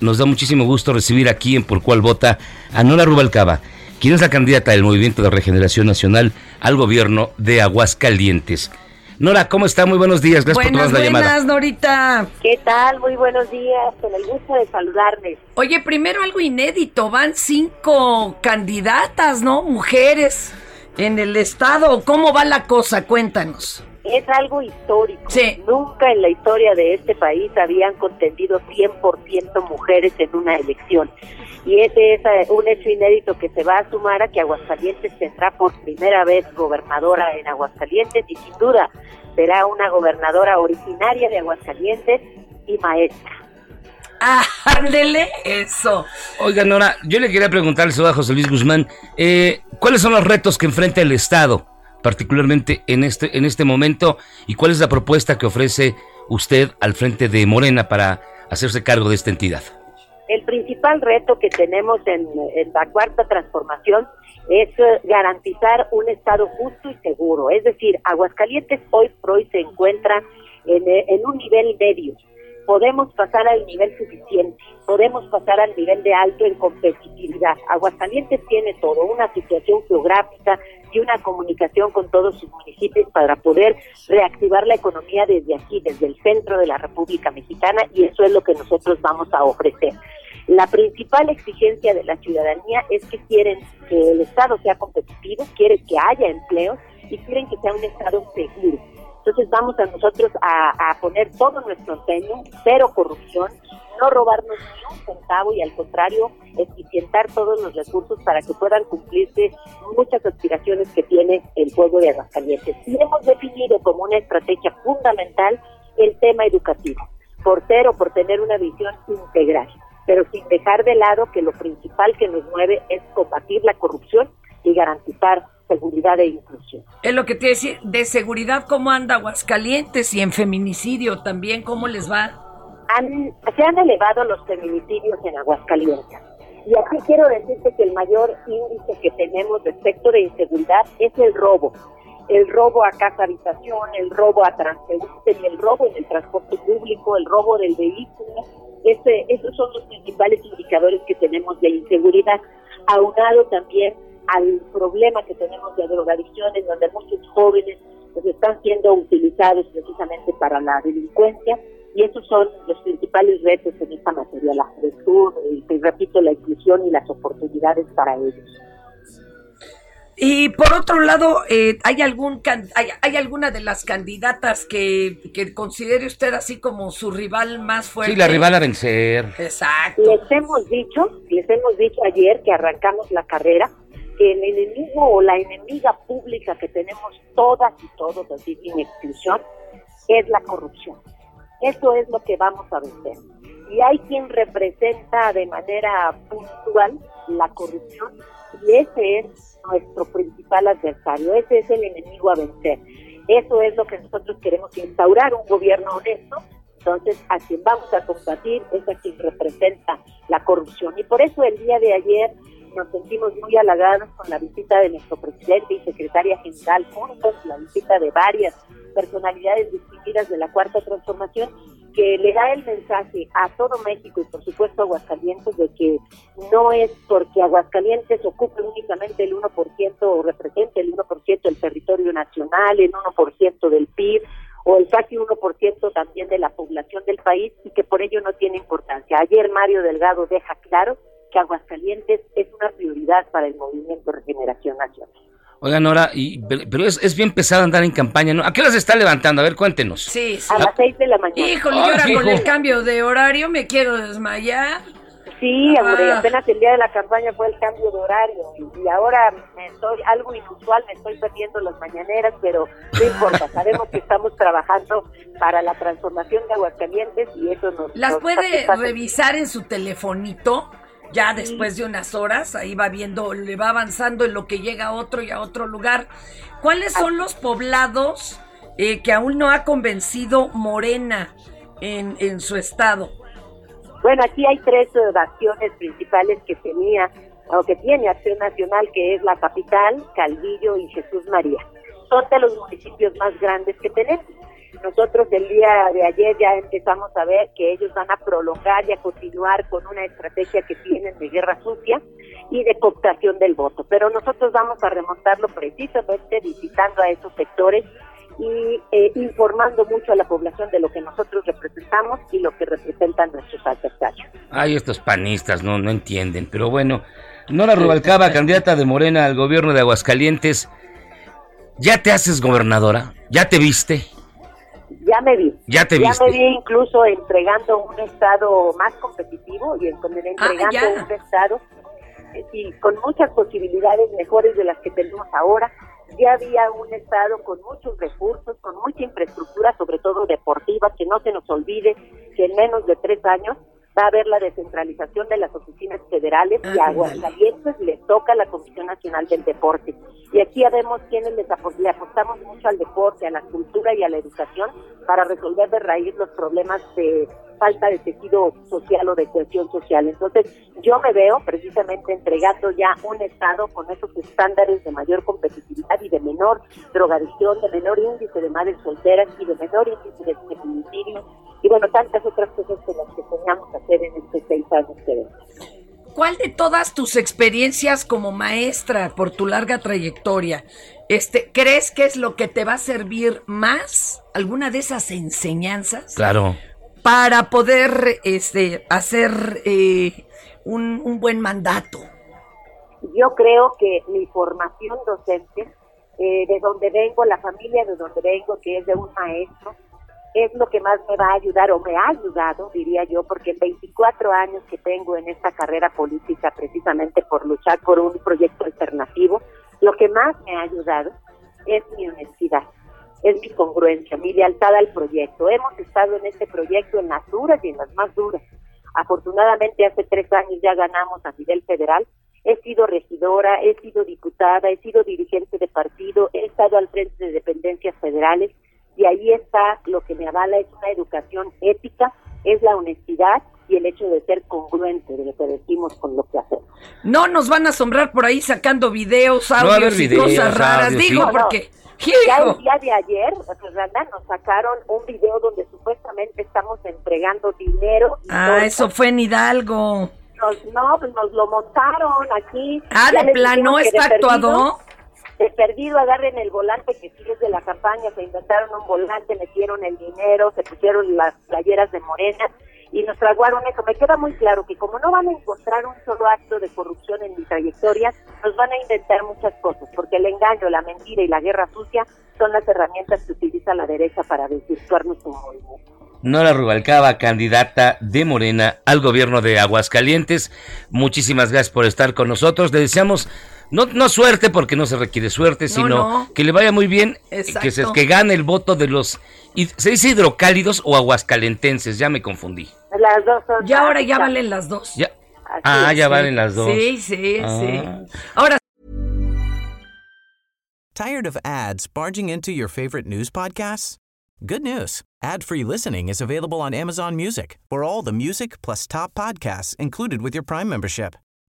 Nos da muchísimo gusto recibir aquí en Por Cual Vota a Nora Rubalcaba, quien es la candidata del Movimiento de Regeneración Nacional al gobierno de Aguascalientes. Nora, ¿cómo está? Muy buenos días. Gracias buenas, por tomar la llamada. Buenas, Norita. ¿Qué tal? Muy buenos días. Con el gusto de saludarles. Oye, primero algo inédito. Van cinco candidatas, ¿no? Mujeres en el estado. ¿Cómo va la cosa? Cuéntanos. Es algo histórico. Sí. Nunca en la historia de este país habían contendido 100% mujeres en una elección. Y ese es un hecho inédito que se va a sumar a que Aguascalientes tendrá por primera vez gobernadora en Aguascalientes y sin duda será una gobernadora originaria de Aguascalientes y maestra. Ah, ándele, eso. Oiga, Nora, yo le quería preguntarle a José Luis Guzmán, eh, ¿cuáles son los retos que enfrenta el Estado, particularmente en este, en este momento, y cuál es la propuesta que ofrece usted al frente de Morena para hacerse cargo de esta entidad? El principal reto que tenemos en, la cuarta transformación es eh, garantizar un Estado justo y seguro. Es decir, Aguascalientes hoy por hoy se encuentra en, eh, en un nivel medio. Podemos pasar al nivel suficiente, podemos pasar al nivel de alto en competitividad. Aguascalientes tiene todo, una situación geográfica y una comunicación con todos sus municipios para poder reactivar la economía desde aquí, desde el centro de la República Mexicana, y eso es lo que nosotros vamos a ofrecer. La principal exigencia de la ciudadanía es que quieren que el Estado sea competitivo, quieren que haya empleos y quieren que sea un Estado seguro. Entonces vamos a nosotros a, poner todo nuestro empeño, cero corrupción, no robarnos ni un centavo y al contrario, eficientar todos los recursos para que puedan cumplirse muchas aspiraciones que tiene el pueblo de Aguascalientes. Y hemos definido como una estrategia fundamental el tema educativo, por ser o por tener una visión integral pero sin dejar de lado que lo principal que nos mueve es combatir la corrupción y garantizar seguridad e inclusión. Es lo que te decir, de seguridad, ¿cómo anda Aguascalientes? Y en feminicidio también, ¿cómo les va? Han, se han elevado los feminicidios en Aguascalientes. Y aquí quiero decirte que el mayor índice que tenemos respecto de inseguridad es el robo. El robo a casa habitación, el robo a transporte, el robo en el transporte público, el robo del vehículo, ese, esos son los principales indicadores que tenemos de inseguridad, aunado también al problema que tenemos de drogadicciones, donde muchos jóvenes pues, están siendo utilizados precisamente para la delincuencia, y esos son los principales retos en esta materia, la juventud, y repito, la inclusión y las oportunidades para ellos. Y por otro lado, eh, ¿hay, algún hay, hay, alguna de las candidatas que, que, considere usted así como su rival más fuerte? Sí, la rival a vencer. Exacto. Les hemos dicho, les hemos dicho ayer que arrancamos la carrera, el enemigo o la enemiga pública que tenemos todas y todos, así sin exclusión, es la corrupción. Eso es lo que vamos a vencer. Y hay quien representa de manera puntual la corrupción y ese es nuestro principal adversario, ese es el enemigo a vencer. Eso es lo que nosotros queremos instaurar, un gobierno honesto. Entonces, a quien vamos a combatir es a quien representa la corrupción. Y por eso el día de ayer nos sentimos muy halagados con la visita de nuestro presidente y secretaria general juntos, la visita de varias personalidades distinguidas de la Cuarta Transformación, que le da el mensaje a todo México y por supuesto a Aguascalientes de que no es porque Aguascalientes ocupe únicamente el 1% o represente el 1% del territorio nacional, el 1% del PIB o el casi 1% también de la población del país y que por ello no tiene importancia. Ayer Mario Delgado deja claro que Aguascalientes es una prioridad para el movimiento Regeneración Nacional. Oiga, Nora, y, pero es, es, bien pesado andar en campaña, ¿no? ¿A qué hora se está levantando? A ver, cuéntenos. Sí, sí. A las seis de la mañana. Híjole, yo ahora con el cambio de horario me quiero desmayar. Sí, Ah. apenas el día de la campaña fue el cambio de horario y, y ahora me estoy, algo inusual, me estoy perdiendo las mañaneras, pero no importa, sabemos que estamos trabajando para la transformación de Aguascalientes y eso nos... ¿Las nos puede revisar en su telefonito? Ya después de unas horas, ahí va viendo, le va avanzando en lo que llega a otro y a otro lugar. ¿Cuáles son los poblados eh, que aún no ha convencido Morena en, en su estado? Bueno, aquí hay tres bastiones principales que tenía o que tiene Acción Nacional, que es la capital, Calvillo y Jesús María. Son de los municipios más grandes que tenemos. Nosotros el día de ayer ya empezamos a ver que ellos van a prolongar y a continuar con una estrategia que tienen de guerra sucia y de cooptación del voto. Pero nosotros vamos a remontarlo precisamente visitando a esos sectores y eh, informando mucho a la población de lo que nosotros representamos y lo que representan nuestros adversarios. Ay, estos panistas no, no entienden. Pero bueno, Nora Rubalcaba, candidata de Morena al gobierno de Aguascalientes, ¿ya te haces gobernadora? ¿Ya te viste? Ya me vi. Ya te ya viste. me vi incluso entregando un estado más competitivo y entregando Ah, ya. un estado eh, y con muchas posibilidades mejores de las que tenemos ahora. Ya había un estado con muchos recursos, con mucha infraestructura, sobre todo deportiva, que no se nos olvide que en menos de tres años va a haber la descentralización de las oficinas federales y a. Aguascalientes le toca la Comisión Nacional del Deporte. Y aquí ya vemos quienes les apo- le apostamos mucho al deporte, a la cultura y a la educación para resolver de raíz los problemas de falta de tejido social o de cohesión social. Entonces, yo me veo precisamente entregando ya un Estado con esos estándares de mayor competitividad y de menor drogadicción, de menor índice de madres solteras y de menor índice de feminicidio y bueno, tantas otras cosas que. ¿Cuál de todas tus experiencias como maestra por tu larga trayectoria, este, crees que es lo que te va a servir más? ¿Alguna de esas enseñanzas? Claro. para poder este, hacer eh, un, un buen mandato. Yo creo que mi formación docente, eh, de donde vengo, la familia de donde vengo, que es de un maestro, es lo que más me va a ayudar o me ha ayudado, diría yo, porque en 24 años que tengo en esta carrera política, precisamente por luchar por un proyecto alternativo, lo que más me ha ayudado es mi honestidad, es mi congruencia, mi lealtad al proyecto. Hemos estado en este proyecto en las duras y en las más duras. Afortunadamente hace tres años ya ganamos a nivel federal. He sido regidora, he sido diputada, he sido dirigente de partido, he estado al frente de dependencias federales y ahí está lo que me avala, es una educación ética, es la honestidad y el hecho de ser congruente de lo que decimos con lo que hacemos. No nos van a asombrar por ahí sacando videos, audios y videos, cosas raras. audios, Digo, sí. No, no. porque, Ya el día de ayer, Fernanda, nos sacaron un video donde supuestamente estamos entregando dinero. y ah, eso fue en Hidalgo. Nos, no, pues nos lo montaron aquí. Ah, Ya de plano, está actuado. De perdido agarren el volante que es de la campaña, se inventaron un volante, metieron el dinero, se pusieron las playeras de Morena y nos fraguaron eso. Me queda muy claro que como no van a encontrar un solo acto de corrupción en mi trayectoria, nos van a inventar muchas cosas, porque el engaño, la mentira y la guerra sucia son las herramientas que utiliza la derecha para desvirtuarnos como movimiento. Nora Rubalcaba, candidata de Morena al gobierno de Aguascalientes. Muchísimas gracias por estar con nosotros. Le deseamos no, no suerte porque no se requiere suerte, sino no. que le vaya muy bien, Exacto. que, se, que gane el voto de los... y- ¿Se dice hidrocálidos o aguascalentenses? Ya me confundí. Las dos son... Ya ahora ya valen las dos. Ya. Así Ah, es, ya sí. valen las dos. Sí, sí, Ah. sí. Ahora Tired of ads barging into your favorite news podcasts? Good news. Ad-free listening is available on Amazon Music for all the music plus top podcasts included with your Prime membership.